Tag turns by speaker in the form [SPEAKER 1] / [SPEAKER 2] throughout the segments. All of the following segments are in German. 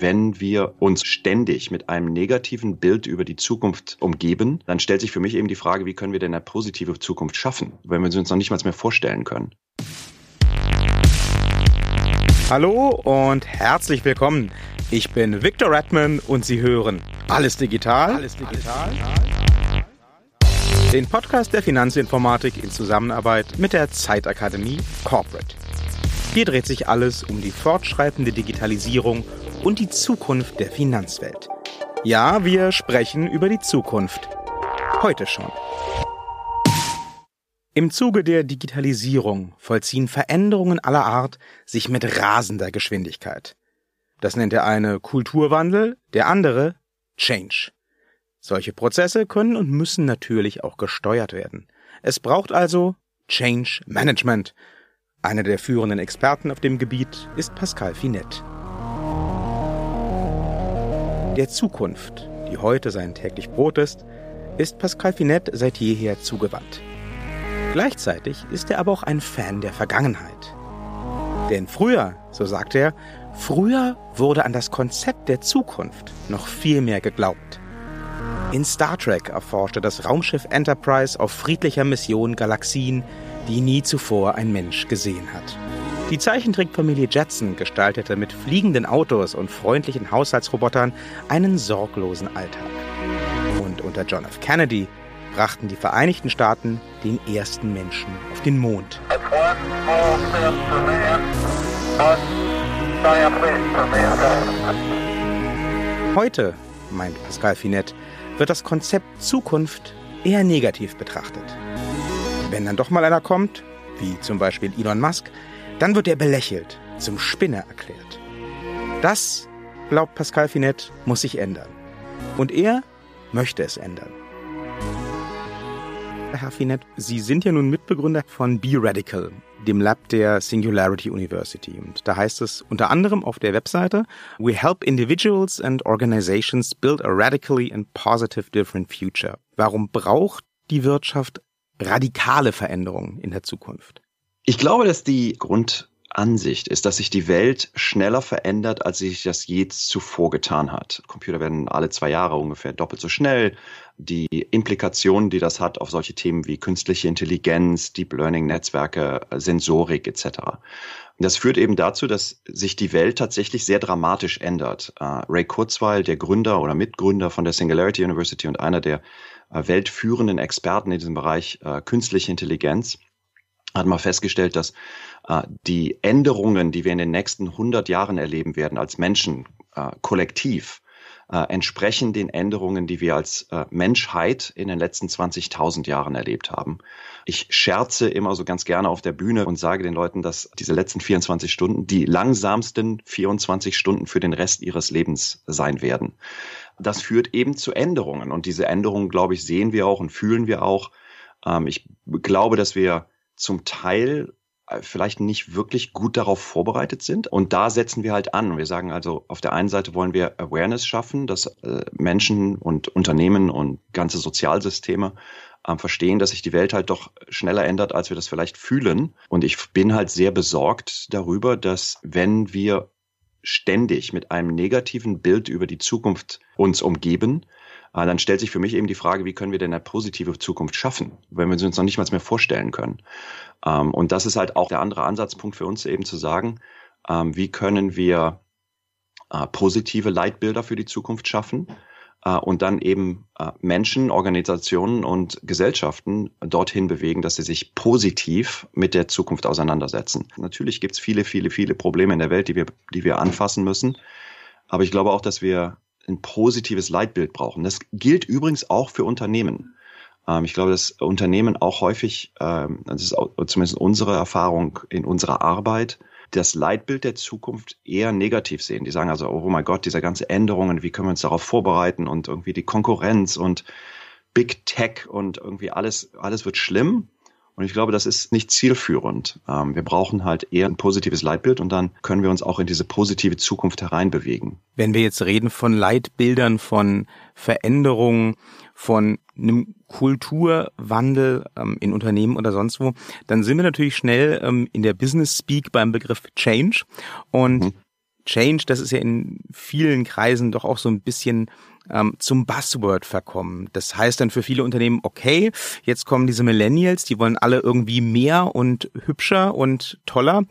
[SPEAKER 1] wenn wir uns ständig mit einem negativen Bild über die Zukunft umgeben, dann stellt sich für mich eben die Frage, wie können wir denn eine positive Zukunft schaffen, wenn wir sie uns noch nicht mal mehr vorstellen können.
[SPEAKER 2] Hallo und herzlich willkommen. Ich bin Victor Redman und Sie hören Alles Digital. Alles Digital. Den Podcast der Finanzinformatik in Zusammenarbeit mit der Zeitakademie Corporate. Hier dreht sich alles um die fortschreitende Digitalisierung und die Zukunft der Finanzwelt. Ja, wir sprechen über die Zukunft. Heute schon. Im Zuge der Digitalisierung vollziehen Veränderungen aller Art sich mit rasender Geschwindigkeit. Das nennt der eine Kulturwandel, der andere Change. Solche Prozesse können und müssen natürlich auch gesteuert werden. Es braucht also Change Management. Einer der führenden Experten auf dem Gebiet ist Pascal Finette. Der Zukunft, die heute sein täglich Brot ist, ist Pascal Finette seit jeher zugewandt. Gleichzeitig ist er aber auch ein Fan der Vergangenheit. Denn früher, so sagt er, früher wurde an das Konzept der Zukunft noch viel mehr geglaubt. In Star Trek erforschte das Raumschiff Enterprise auf friedlicher Mission Galaxien, die nie zuvor ein Mensch gesehen hat. Die Zeichentrickfamilie Jetson gestaltete mit fliegenden Autos und freundlichen Haushaltsrobotern einen sorglosen Alltag. Und unter John F. Kennedy brachten die Vereinigten Staaten den ersten Menschen auf den Mond. Heute, meint Pascal Finette, wird das Konzept Zukunft eher negativ betrachtet. Wenn dann doch mal einer kommt, wie zum Beispiel Elon Musk, dann wird er belächelt, zum Spinner erklärt. Das, glaubt Pascal Finette, muss sich ändern. Und er möchte es ändern. Herr Finette, Sie sind ja nun Mitbegründer von Be Radical, dem Lab der Singularity University. Und da heißt es unter anderem auf der Webseite, We help individuals and organizations build a radically and positive different future. Warum braucht die Wirtschaft radikale Veränderungen in der Zukunft?
[SPEAKER 1] Ich glaube, dass die Grundansicht ist, dass sich die Welt schneller verändert, als sich das je zuvor getan hat. Computer werden alle zwei Jahre ungefähr doppelt so schnell. Die Implikationen, die das hat auf solche Themen wie künstliche Intelligenz, Deep Learning Netzwerke, Sensorik etc. Und das führt eben dazu, dass sich die Welt tatsächlich sehr dramatisch ändert. Uh, Ray Kurzweil, der Gründer oder Mitgründer von der Singularity University und einer der uh, weltführenden Experten in diesem Bereich uh, künstliche Intelligenz, hat mal festgestellt, dass äh, die Änderungen, die wir in den nächsten 100 Jahren erleben werden als Menschen, äh, kollektiv, äh, entsprechen den Änderungen, die wir als äh, Menschheit in den letzten 20.000 Jahren erlebt haben. Ich scherze immer so ganz gerne auf der Bühne und sage den Leuten, dass diese letzten 24 Stunden die langsamsten 24 Stunden für den Rest ihres Lebens sein werden. Das führt eben zu Änderungen und diese Änderungen, glaube ich, sehen wir auch und fühlen wir auch. Ähm, ich glaube, dass wir zum Teil äh, vielleicht nicht wirklich gut darauf vorbereitet sind. Und da setzen wir halt an. Wir sagen also, auf der einen Seite wollen wir Awareness schaffen, dass äh, Menschen und Unternehmen und ganze Sozialsysteme äh, verstehen, dass sich die Welt halt doch schneller ändert, als wir das vielleicht fühlen. Und ich bin halt sehr besorgt darüber, dass wenn wir ständig mit einem negativen Bild über die Zukunft uns umgeben, dann stellt sich für mich eben die Frage, wie können wir denn eine positive Zukunft schaffen, wenn wir sie uns noch nicht mal mehr vorstellen können. Ähm, und das ist halt auch der andere Ansatzpunkt für uns eben zu sagen, ähm, wie können wir äh, positive Leitbilder für die Zukunft schaffen äh, und dann eben Menschen, Organisationen und Gesellschaften dorthin bewegen, dass sie sich positiv mit der Zukunft auseinandersetzen. Natürlich gibt es viele, viele, viele Probleme in der Welt, die wir, die wir anfassen müssen. Aber ich glaube auch, dass wir ein positives Leitbild brauchen. Das gilt übrigens auch für Unternehmen. Ähm, ich glaube, dass Unternehmen auch häufig, ähm, das ist auch zumindest unsere Erfahrung in unserer Arbeit, das Leitbild der Zukunft eher negativ sehen. Die sagen also, oh mein Gott, diese ganze Änderungen, wie können wir uns darauf vorbereiten und irgendwie die Konkurrenz und Big Tech und irgendwie alles, alles wird schlimm. Und ich glaube, das ist nicht zielführend. Ähm, wir brauchen halt eher ein positives Leitbild und dann können wir uns auch in diese positive Zukunft hereinbewegen.
[SPEAKER 2] Wenn wir jetzt reden von Leitbildern, von Veränderungen, von einem Kulturwandel ähm, in Unternehmen oder sonst wo, dann sind wir natürlich schnell ähm, in der Business Speak beim Begriff Change. Und mhm. Change, das ist ja in vielen Kreisen doch auch so ein bisschen ähm, zum Buzzword verkommen. Das heißt dann für viele Unternehmen, okay, jetzt kommen diese Millennials, die wollen alle irgendwie mehr und hübscher und toller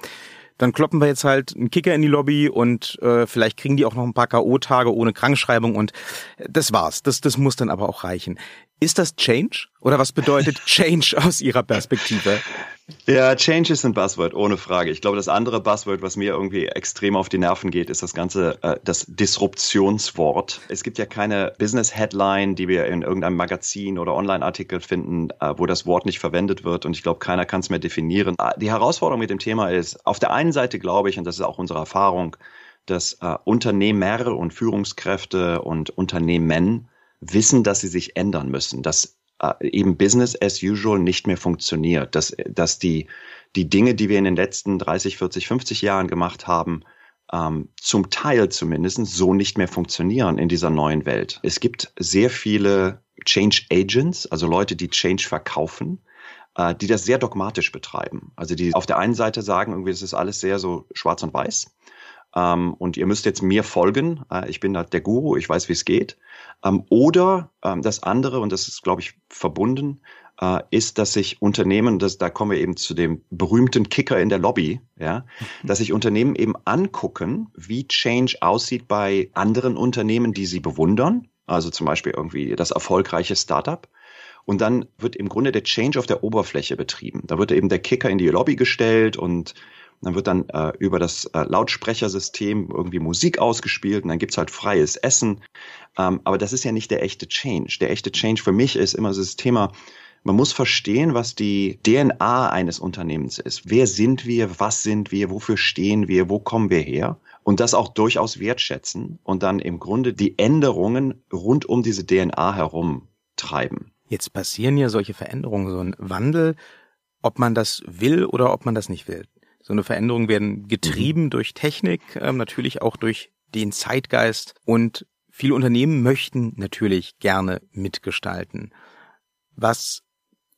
[SPEAKER 2] dann kloppen wir jetzt halt einen Kicker in die Lobby und äh, vielleicht kriegen die auch noch ein paar K.O.-Tage ohne Krankschreibung und das war's. Das, das muss dann aber auch reichen. Ist das Change? Oder was bedeutet Change aus Ihrer Perspektive?
[SPEAKER 1] Ja, Change ist ein Buzzword, ohne Frage. Ich glaube, das andere Buzzword, was mir irgendwie extrem auf die Nerven geht, ist das ganze, äh, das Disruptionswort. Es gibt ja keine Business-Headline, die wir in irgendeinem Magazin oder Online-Artikel finden, äh, wo das Wort nicht verwendet wird. Und ich glaube, keiner kann es mehr definieren. Äh, die Herausforderung mit dem Thema ist, auf der einen Seite glaube ich, und das ist auch unsere Erfahrung, dass äh, Unternehmer und Führungskräfte und Unternehmen wissen, dass sie sich ändern müssen, dass äh, eben Business as usual nicht mehr funktioniert, dass, dass die, die Dinge, die wir in den letzten 30, 40, 50 Jahren gemacht haben, ähm, zum Teil zumindest so nicht mehr funktionieren in dieser neuen Welt. Es gibt sehr viele Change Agents, also Leute, die Change verkaufen, äh, die das sehr dogmatisch betreiben. Also die auf der einen Seite sagen, irgendwie, es ist alles sehr so schwarz und weiß. Ähm, und ihr müsst jetzt mir folgen. Äh, ich bin da der Guru, ich weiß, wie es geht. Ähm, oder ähm, das andere, und das ist, glaube ich, verbunden, äh, ist, dass sich Unternehmen, das, da kommen wir eben zu dem berühmten Kicker in der Lobby, ja, dass sich Unternehmen eben angucken, wie Change aussieht bei anderen Unternehmen, die sie bewundern. Also zum Beispiel irgendwie das erfolgreiche Startup. Und dann wird im Grunde der Change auf der Oberfläche betrieben. Da wird eben der Kicker in die Lobby gestellt und dann wird dann äh, über das äh, Lautsprechersystem irgendwie Musik ausgespielt und dann gibt's halt freies Essen. Ähm, aber das ist ja nicht der echte Change. Der echte Change für mich ist immer das Thema, man muss verstehen, was die DNA eines Unternehmens ist. Wer sind wir? Was sind wir? Wofür stehen wir? Wo kommen wir her? Und das auch durchaus wertschätzen und dann im Grunde die Änderungen rund um diese DNA herum treiben.
[SPEAKER 2] Jetzt passieren ja solche Veränderungen, so ein Wandel, ob man das will oder ob man das nicht will. So eine Veränderung werden getrieben mhm. durch Technik, ähm, natürlich auch durch den Zeitgeist und viele Unternehmen möchten natürlich gerne mitgestalten. Was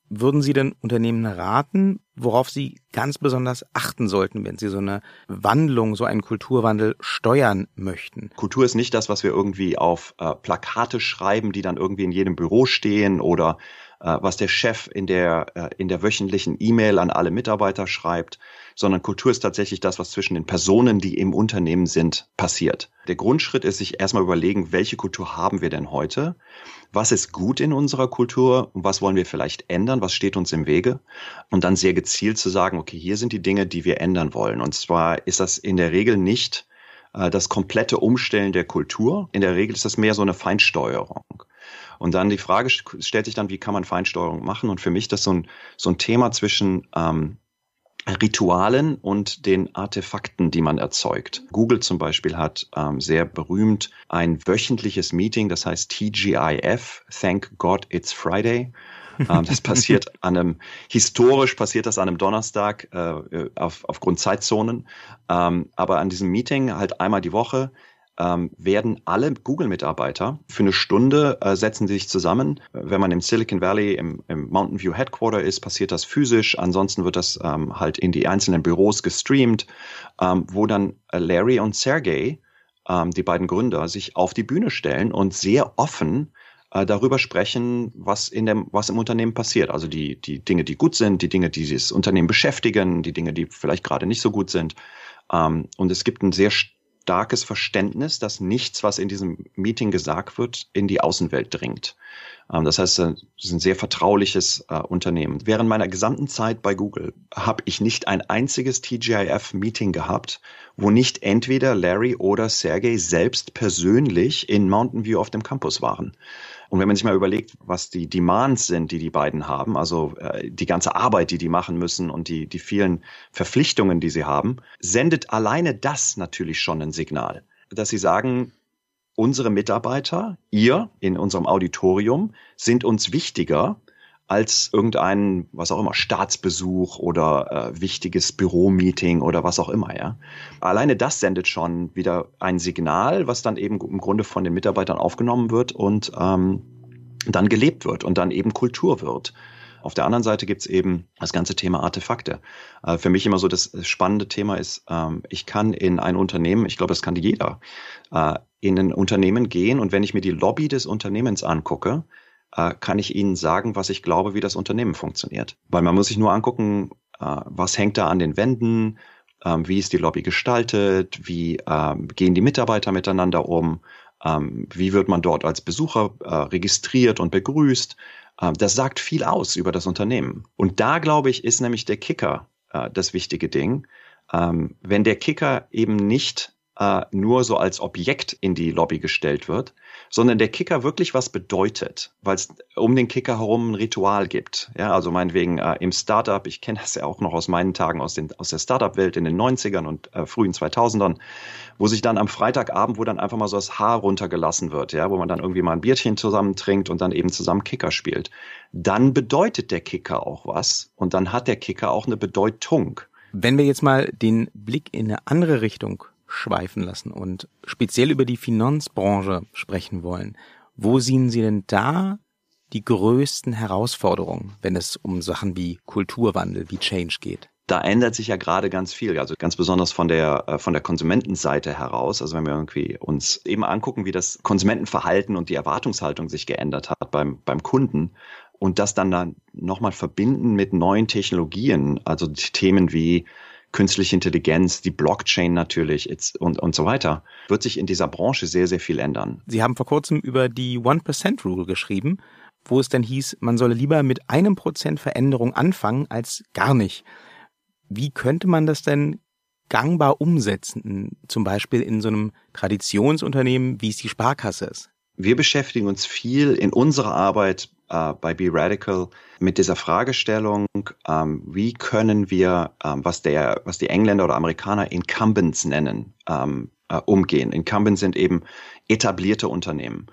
[SPEAKER 2] würden Sie denn Unternehmen raten, worauf sie ganz besonders achten sollten, wenn sie so eine Wandlung, so einen Kulturwandel steuern möchten?
[SPEAKER 1] Kultur ist nicht das, was wir irgendwie auf äh, Plakate schreiben, die dann irgendwie in jedem Büro stehen oder was der Chef in der, äh, in der wöchentlichen E-Mail an alle Mitarbeiter schreibt, sondern Kultur ist tatsächlich das, was zwischen den Personen, die im Unternehmen sind, passiert. Der Grundschritt ist, sich erstmal überlegen, welche Kultur haben wir denn heute? Was ist gut in unserer Kultur? Und was wollen wir vielleicht ändern? Was steht uns im Wege? Und dann sehr gezielt zu sagen, okay, hier sind die Dinge, die wir ändern wollen. Und zwar ist das in der Regel nicht äh, das komplette Umstellen der Kultur. In der Regel ist das mehr so eine Feinsteuerung. Und dann die Frage stellt sich dann, wie kann man Feinsteuerung machen? Und für mich das so ein, so ein Thema zwischen ähm, Ritualen und den Artefakten, die man erzeugt. Google zum Beispiel hat ähm, sehr berühmt ein wöchentliches Meeting, das heißt TGIF, Thank God It's Friday. ähm, das passiert an einem, historisch passiert das an einem Donnerstag äh, auf, aufgrund Zeitzonen. Ähm, aber an diesem Meeting halt einmal die Woche ähm, werden alle Google-Mitarbeiter für eine Stunde äh, setzen sich zusammen. Wenn man im Silicon Valley im, im, Mountain View Headquarter ist, passiert das physisch. Ansonsten wird das ähm, halt in die einzelnen Büros gestreamt, ähm, wo dann äh, Larry und Sergey, ähm, die beiden Gründer, sich auf die Bühne stellen und sehr offen äh, darüber sprechen, was in dem, was im Unternehmen passiert. Also die, die Dinge, die gut sind, die Dinge, die das Unternehmen beschäftigen, die Dinge, die vielleicht gerade nicht so gut sind. Ähm, und es gibt ein sehr starkes Verständnis, dass nichts, was in diesem Meeting gesagt wird, in die Außenwelt dringt. Ähm, das heißt, es ist ein sehr vertrauliches äh, Unternehmen. Während meiner gesamten Zeit bei Google habe ich nicht ein einziges TGIF-Meeting gehabt, wo nicht entweder Larry oder Sergey selbst persönlich in Mountain View auf dem Campus waren. Und wenn man sich mal überlegt, was die Demands sind, die die beiden haben, also äh, die ganze Arbeit, die die machen müssen und die, die vielen Verpflichtungen, die sie haben, sendet alleine das natürlich schon ein Signal, dass sie sagen, unsere Mitarbeiter, ihr in unserem Auditorium, sind uns wichtiger als irgendein, was auch immer, Staatsbesuch oder äh, wichtiges Büromeeting oder was auch immer, ja. Alleine das sendet schon wieder ein Signal, was dann eben im Grunde von den Mitarbeitern aufgenommen wird und ähm, dann gelebt wird und dann eben Kultur wird. Auf der anderen Seite gibt's eben das ganze Thema Artefakte. Äh, für mich immer so das spannende Thema ist, ähm, ich kann in ein Unternehmen, ich glaube, das kann jeder, äh, in ein Unternehmen gehen und wenn ich mir die Lobby des Unternehmens angucke, äh, kann ich Ihnen sagen, was ich glaube, wie das Unternehmen funktioniert. Weil man muss sich nur angucken, äh, was hängt da an den Wänden, ähm, wie ist die Lobby gestaltet, wie ähm, gehen die Mitarbeiter miteinander um, ähm, wie wird man dort als Besucher äh, registriert und begrüßt. Das sagt viel aus über das Unternehmen. Und da, glaube ich, ist nämlich der Kicker äh, das wichtige Ding. Wenn der Kicker eben nicht äh, nur so als Objekt in die Lobby gestellt wird, sondern der Kicker wirklich was bedeutet, weil es um den Kicker herum ein Ritual gibt. Ja, also meinetwegen äh, im Startup, ich kenne das ja auch noch aus meinen Tagen aus, den, aus der Startup-Welt in den 90ern und äh, frühen 2000ern, wo sich dann am Freitagabend, wo dann einfach mal so das Haar runtergelassen wird, ja, wo man dann irgendwie mal ein Bierchen zusammen trinkt und dann eben zusammen Kicker spielt. Dann bedeutet der Kicker auch was und dann hat der Kicker auch eine Bedeutung.
[SPEAKER 2] Wenn wir jetzt mal den Blick in eine andere Richtung schweifen lassen und speziell über die Finanzbranche sprechen wollen. Wo sehen Sie denn da die größten Herausforderungen, wenn es um Sachen wie Kulturwandel, wie Change geht?
[SPEAKER 1] da ändert sich ja gerade ganz viel, also ganz besonders von der äh, von der Konsumentenseite heraus. Also wenn wir irgendwie uns eben angucken, wie das Konsumentenverhalten und die Erwartungshaltung sich geändert hat beim beim Kunden und das dann dann nochmal verbinden mit neuen Technologien, also Themen wie künstliche Intelligenz, die Blockchain natürlich und, und so weiter, wird sich in dieser Branche sehr, sehr viel ändern.
[SPEAKER 2] Sie haben vor kurzem über die One-Percent-Rule geschrieben, wo es dann hieß, man solle lieber mit einem Prozent Veränderung anfangen als gar nicht. Wie könnte man das denn gangbar umsetzen, zum Beispiel in so einem Traditionsunternehmen, wie es die Sparkasse ist?
[SPEAKER 1] Wir beschäftigen uns viel in unserer Arbeit äh, bei Be Radical mit dieser Fragestellung, ähm, wie können wir, ähm, was, der, was die Engländer oder Amerikaner Incumbents nennen, ähm, äh, umgehen. Incumbents sind eben etablierte Unternehmen.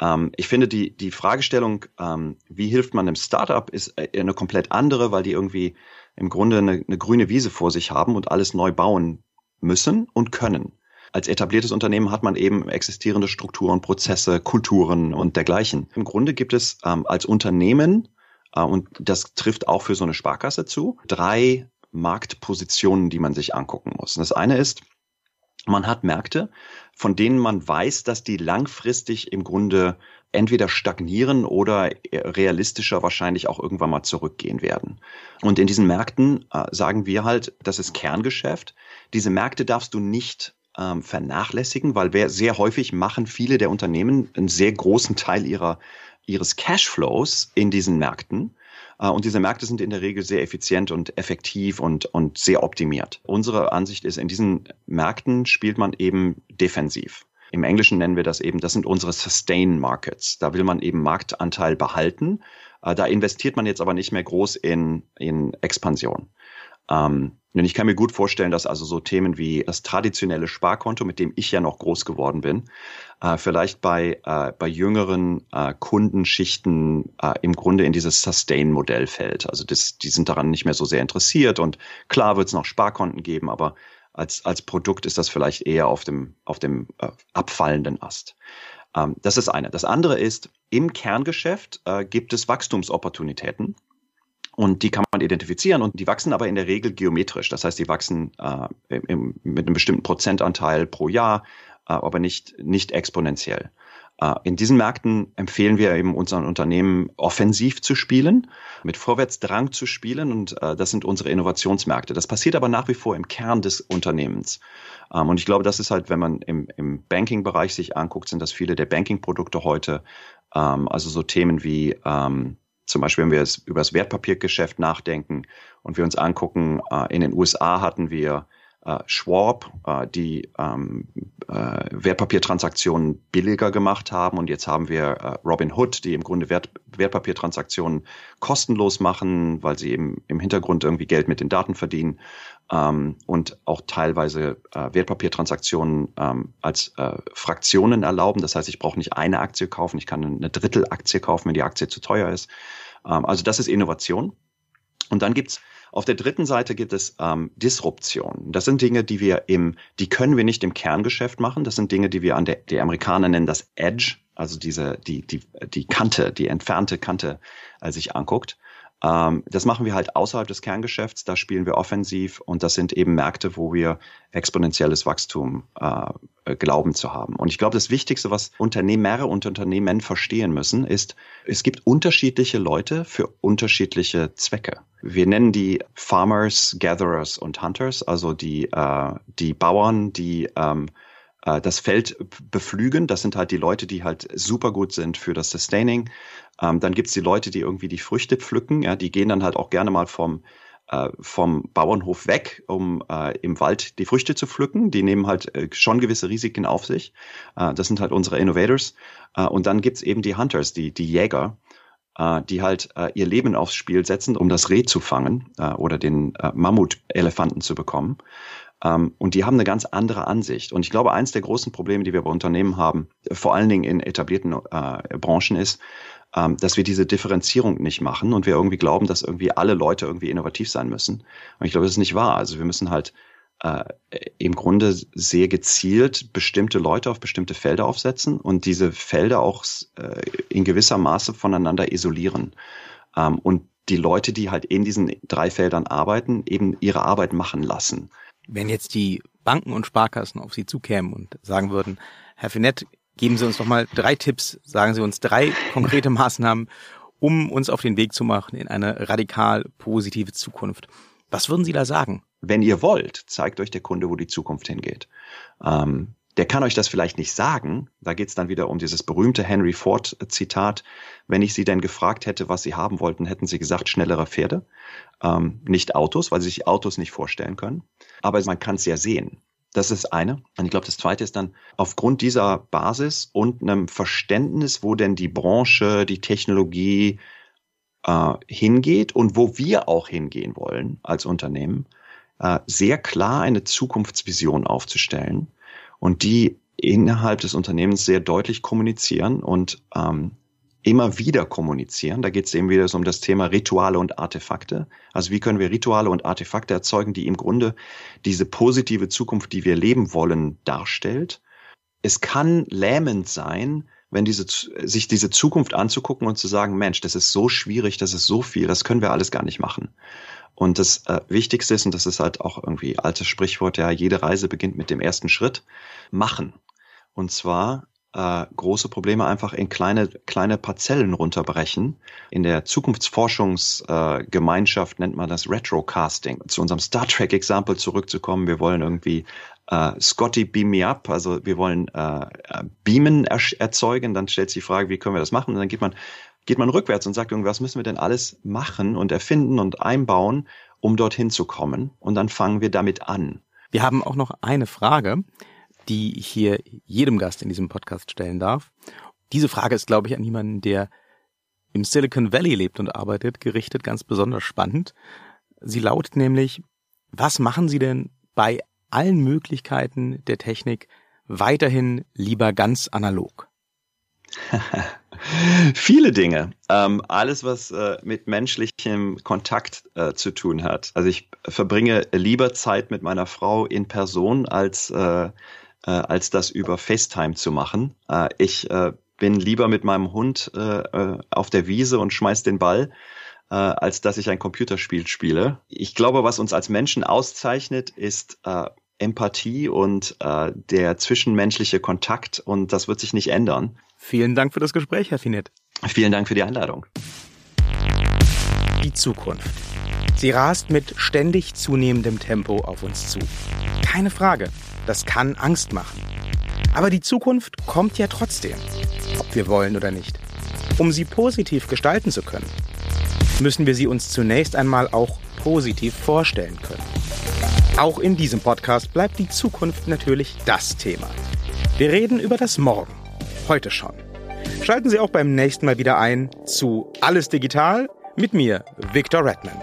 [SPEAKER 1] Ähm, ich finde die, die Fragestellung, ähm, wie hilft man einem Startup, ist äh, eine komplett andere, weil die irgendwie im Grunde eine, eine grüne Wiese vor sich haben und alles neu bauen müssen und können. Als etabliertes Unternehmen hat man eben existierende Strukturen, Prozesse, Kulturen und dergleichen. Im Grunde gibt es ähm, als Unternehmen, äh, und das trifft auch für so eine Sparkasse zu, drei Marktpositionen, die man sich angucken muss. Und das eine ist, man hat Märkte, von denen man weiß, dass die langfristig im Grunde entweder stagnieren oder realistischer wahrscheinlich auch irgendwann mal zurückgehen werden. Und in diesen Märkten äh, sagen wir halt, das ist Kerngeschäft. Diese Märkte darfst du nicht ähm, vernachlässigen, weil wer, sehr häufig machen viele der Unternehmen einen sehr großen Teil ihrer, ihres Cashflows in diesen Märkten. Äh, und diese Märkte sind in der Regel sehr effizient und effektiv und, und sehr optimiert. Unsere Ansicht ist, in diesen Märkten spielt man eben defensiv. Im Englischen nennen wir das eben, das sind unsere Sustain Markets. Da will man eben Marktanteil behalten. Äh, da investiert man jetzt aber nicht mehr groß in, in Expansion. Ähm, und ich kann mir gut vorstellen, dass also so Themen wie das traditionelle Sparkonto, mit dem ich ja noch groß geworden bin, äh, vielleicht bei, äh, bei jüngeren äh, Kundenschichten äh, im Grunde in dieses Sustain-Modell fällt. Also das, die sind daran nicht mehr so sehr interessiert und klar wird es noch Sparkonten geben, aber als, als Produkt ist das vielleicht eher auf dem, auf dem äh, abfallenden Ast. Ähm, das ist eine. Das andere ist, im Kerngeschäft äh, gibt es Wachstumsopportunitäten. Und die kann man identifizieren und die wachsen aber in der Regel geometrisch. Das heißt, die wachsen äh, im, mit einem bestimmten Prozentanteil pro Jahr, äh, aber nicht, nicht exponentiell. Äh, in diesen Märkten empfehlen wir eben unseren Unternehmen offensiv zu spielen, mit Vorwärtsdrang zu spielen und äh, das sind unsere Innovationsmärkte. Das passiert aber nach wie vor im Kern des Unternehmens. Ähm, und ich glaube, das ist halt, wenn man im, im Banking-Bereich sich anguckt, sind das viele der Banking-Produkte heute. Ähm, also so Themen wie ähm, zum Beispiel, wenn wir jetzt über das Wertpapiergeschäft nachdenken und wir uns angucken, äh, in den USA hatten wir äh, Schwab, äh, die ähm, äh, Wertpapiertransaktionen billiger gemacht haben. Und jetzt haben wir äh, Robin Hood, die im Grunde Wert, Wertpapiertransaktionen kostenlos machen, weil sie eben im Hintergrund irgendwie Geld mit den Daten verdienen. Ähm, und auch teilweise äh, Wertpapiertransaktionen ähm, als äh, Fraktionen erlauben. Das heißt, ich brauche nicht eine Aktie kaufen, ich kann eine Drittelaktie kaufen, wenn die Aktie zu teuer ist. Ähm, also das ist Innovation. Und dann gibt's auf der dritten Seite gibt es ähm, Disruption. Das sind Dinge, die wir im, die können wir nicht im Kerngeschäft machen. Das sind Dinge, die wir an der, die Amerikaner nennen das Edge, also diese, die, die, die Kante, die entfernte Kante äh, sich anguckt. Ähm, das machen wir halt außerhalb des Kerngeschäfts, da spielen wir offensiv und das sind eben Märkte, wo wir exponentielles Wachstum äh, glauben zu haben. Und ich glaube, das Wichtigste, was Unternehmer und Unternehmen verstehen müssen, ist, es gibt unterschiedliche Leute für unterschiedliche Zwecke. Wir nennen die Farmers, Gatherers und Hunters, also die, äh, die Bauern, die ähm, äh, das Feld beflügen. Das sind halt die Leute, die halt super gut sind für das Sustaining. Ähm, dann gibt's die Leute, die irgendwie die Früchte pflücken. Ja, die gehen dann halt auch gerne mal vom äh, vom Bauernhof weg, um äh, im Wald die Früchte zu pflücken. Die nehmen halt äh, schon gewisse Risiken auf sich. Äh, das sind halt unsere Innovators. Äh, und dann gibt's eben die Hunters, die, die Jäger, die halt ihr Leben aufs Spiel setzen, um das Reh zu fangen oder den Mammutelefanten zu bekommen. Ähm, und die haben eine ganz andere Ansicht. Und ich glaube, eins der großen Probleme, die wir bei Unternehmen haben, vor allen Dingen in etablierten äh, Branchen, ist, ähm, dass wir diese Differenzierung nicht machen und wir irgendwie glauben, dass irgendwie alle Leute irgendwie innovativ sein müssen. Und ich glaube, das ist nicht wahr. Also wir müssen halt äh, im Grunde sehr gezielt bestimmte Leute auf bestimmte Felder aufsetzen und diese Felder auch äh, in gewisser Maße voneinander isolieren. Ähm, und die Leute, die halt in diesen drei Feldern arbeiten, eben ihre Arbeit machen lassen.
[SPEAKER 2] Wenn jetzt die Banken und Sparkassen auf Sie zukämen und sagen würden, Herr Finett, geben Sie uns doch mal drei Tipps, sagen Sie uns drei konkrete Maßnahmen, um uns auf den Weg zu machen in eine radikal positive Zukunft. Was würden Sie da sagen?
[SPEAKER 1] Wenn ihr wollt, zeigt euch der Kunde, wo die Zukunft hingeht. Ähm, der kann euch das vielleicht nicht sagen. Da geht es dann wieder um dieses berühmte Henry Ford-Zitat. Wenn ich Sie denn gefragt hätte, was Sie haben wollten, hätten Sie gesagt, schnellere Pferde, ähm, nicht Autos, weil Sie sich Autos nicht vorstellen können. Aber man kann es ja sehen. Das ist eine. Und ich glaube, das zweite ist dann aufgrund dieser Basis und einem Verständnis, wo denn die Branche, die Technologie äh, hingeht und wo wir auch hingehen wollen als Unternehmen, äh, sehr klar eine Zukunftsvision aufzustellen und die innerhalb des Unternehmens sehr deutlich kommunizieren und ähm, immer wieder kommunizieren. Da geht es eben wieder so um das Thema Rituale und Artefakte. Also wie können wir Rituale und Artefakte erzeugen, die im Grunde diese positive Zukunft, die wir leben wollen, darstellt. Es kann lähmend sein, wenn diese, sich diese Zukunft anzugucken und zu sagen, Mensch, das ist so schwierig, das ist so viel, das können wir alles gar nicht machen. Und das äh, Wichtigste ist, und das ist halt auch irgendwie altes Sprichwort, ja, jede Reise beginnt mit dem ersten Schritt, machen. Und zwar äh, große Probleme einfach in kleine, kleine Parzellen runterbrechen. In der Zukunftsforschungsgemeinschaft äh, nennt man das Retrocasting. Zu unserem Star Trek-Example zurückzukommen, wir wollen irgendwie äh, Scotty beam me up, also wir wollen äh, Beamen erzeugen, dann stellt sich die Frage, wie können wir das machen? Und dann geht man geht man rückwärts und sagt, was müssen wir denn alles machen und erfinden und einbauen, um dorthin zu kommen? Und dann fangen wir damit an.
[SPEAKER 2] Wir haben auch noch eine Frage, die ich hier jedem Gast in diesem Podcast stellen darf. Diese Frage ist, glaube ich, an jemanden, der im Silicon Valley lebt und arbeitet, gerichtet, ganz besonders spannend. Sie lautet nämlich, was machen Sie denn bei allen Möglichkeiten der Technik weiterhin lieber ganz analog?
[SPEAKER 1] Viele Dinge. Ähm, alles, was äh, mit menschlichem Kontakt äh, zu tun hat. Also ich verbringe lieber Zeit mit meiner Frau in Person, als, äh, äh als das über FaceTime zu machen. Äh, ich äh, bin lieber mit meinem Hund auf der Wiese und schmeiß den Ball, als dass ich ein Computerspiel spiele. Ich glaube, was uns als Menschen auszeichnet, ist Empathie und der zwischenmenschliche Kontakt und das wird sich nicht ändern.
[SPEAKER 2] Vielen Dank für das Gespräch, Herr Finett.
[SPEAKER 1] Vielen Dank für die Einladung.
[SPEAKER 2] Die Zukunft. Sie rast mit ständig zunehmendem Tempo auf uns zu. Keine Frage, das kann Angst machen. Aber die Zukunft kommt ja trotzdem, ob wir wollen oder nicht. Um sie positiv gestalten zu können, müssen wir sie uns zunächst einmal auch positiv vorstellen können. Auch in diesem Podcast bleibt die Zukunft natürlich das Thema. Wir reden über das Morgen heute schon. Schalten Sie auch beim nächsten Mal wieder ein zu Alles Digital mit mir, Victor Redman.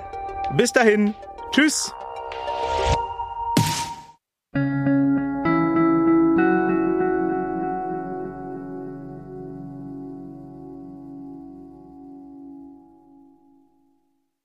[SPEAKER 2] Bis dahin, tschüss!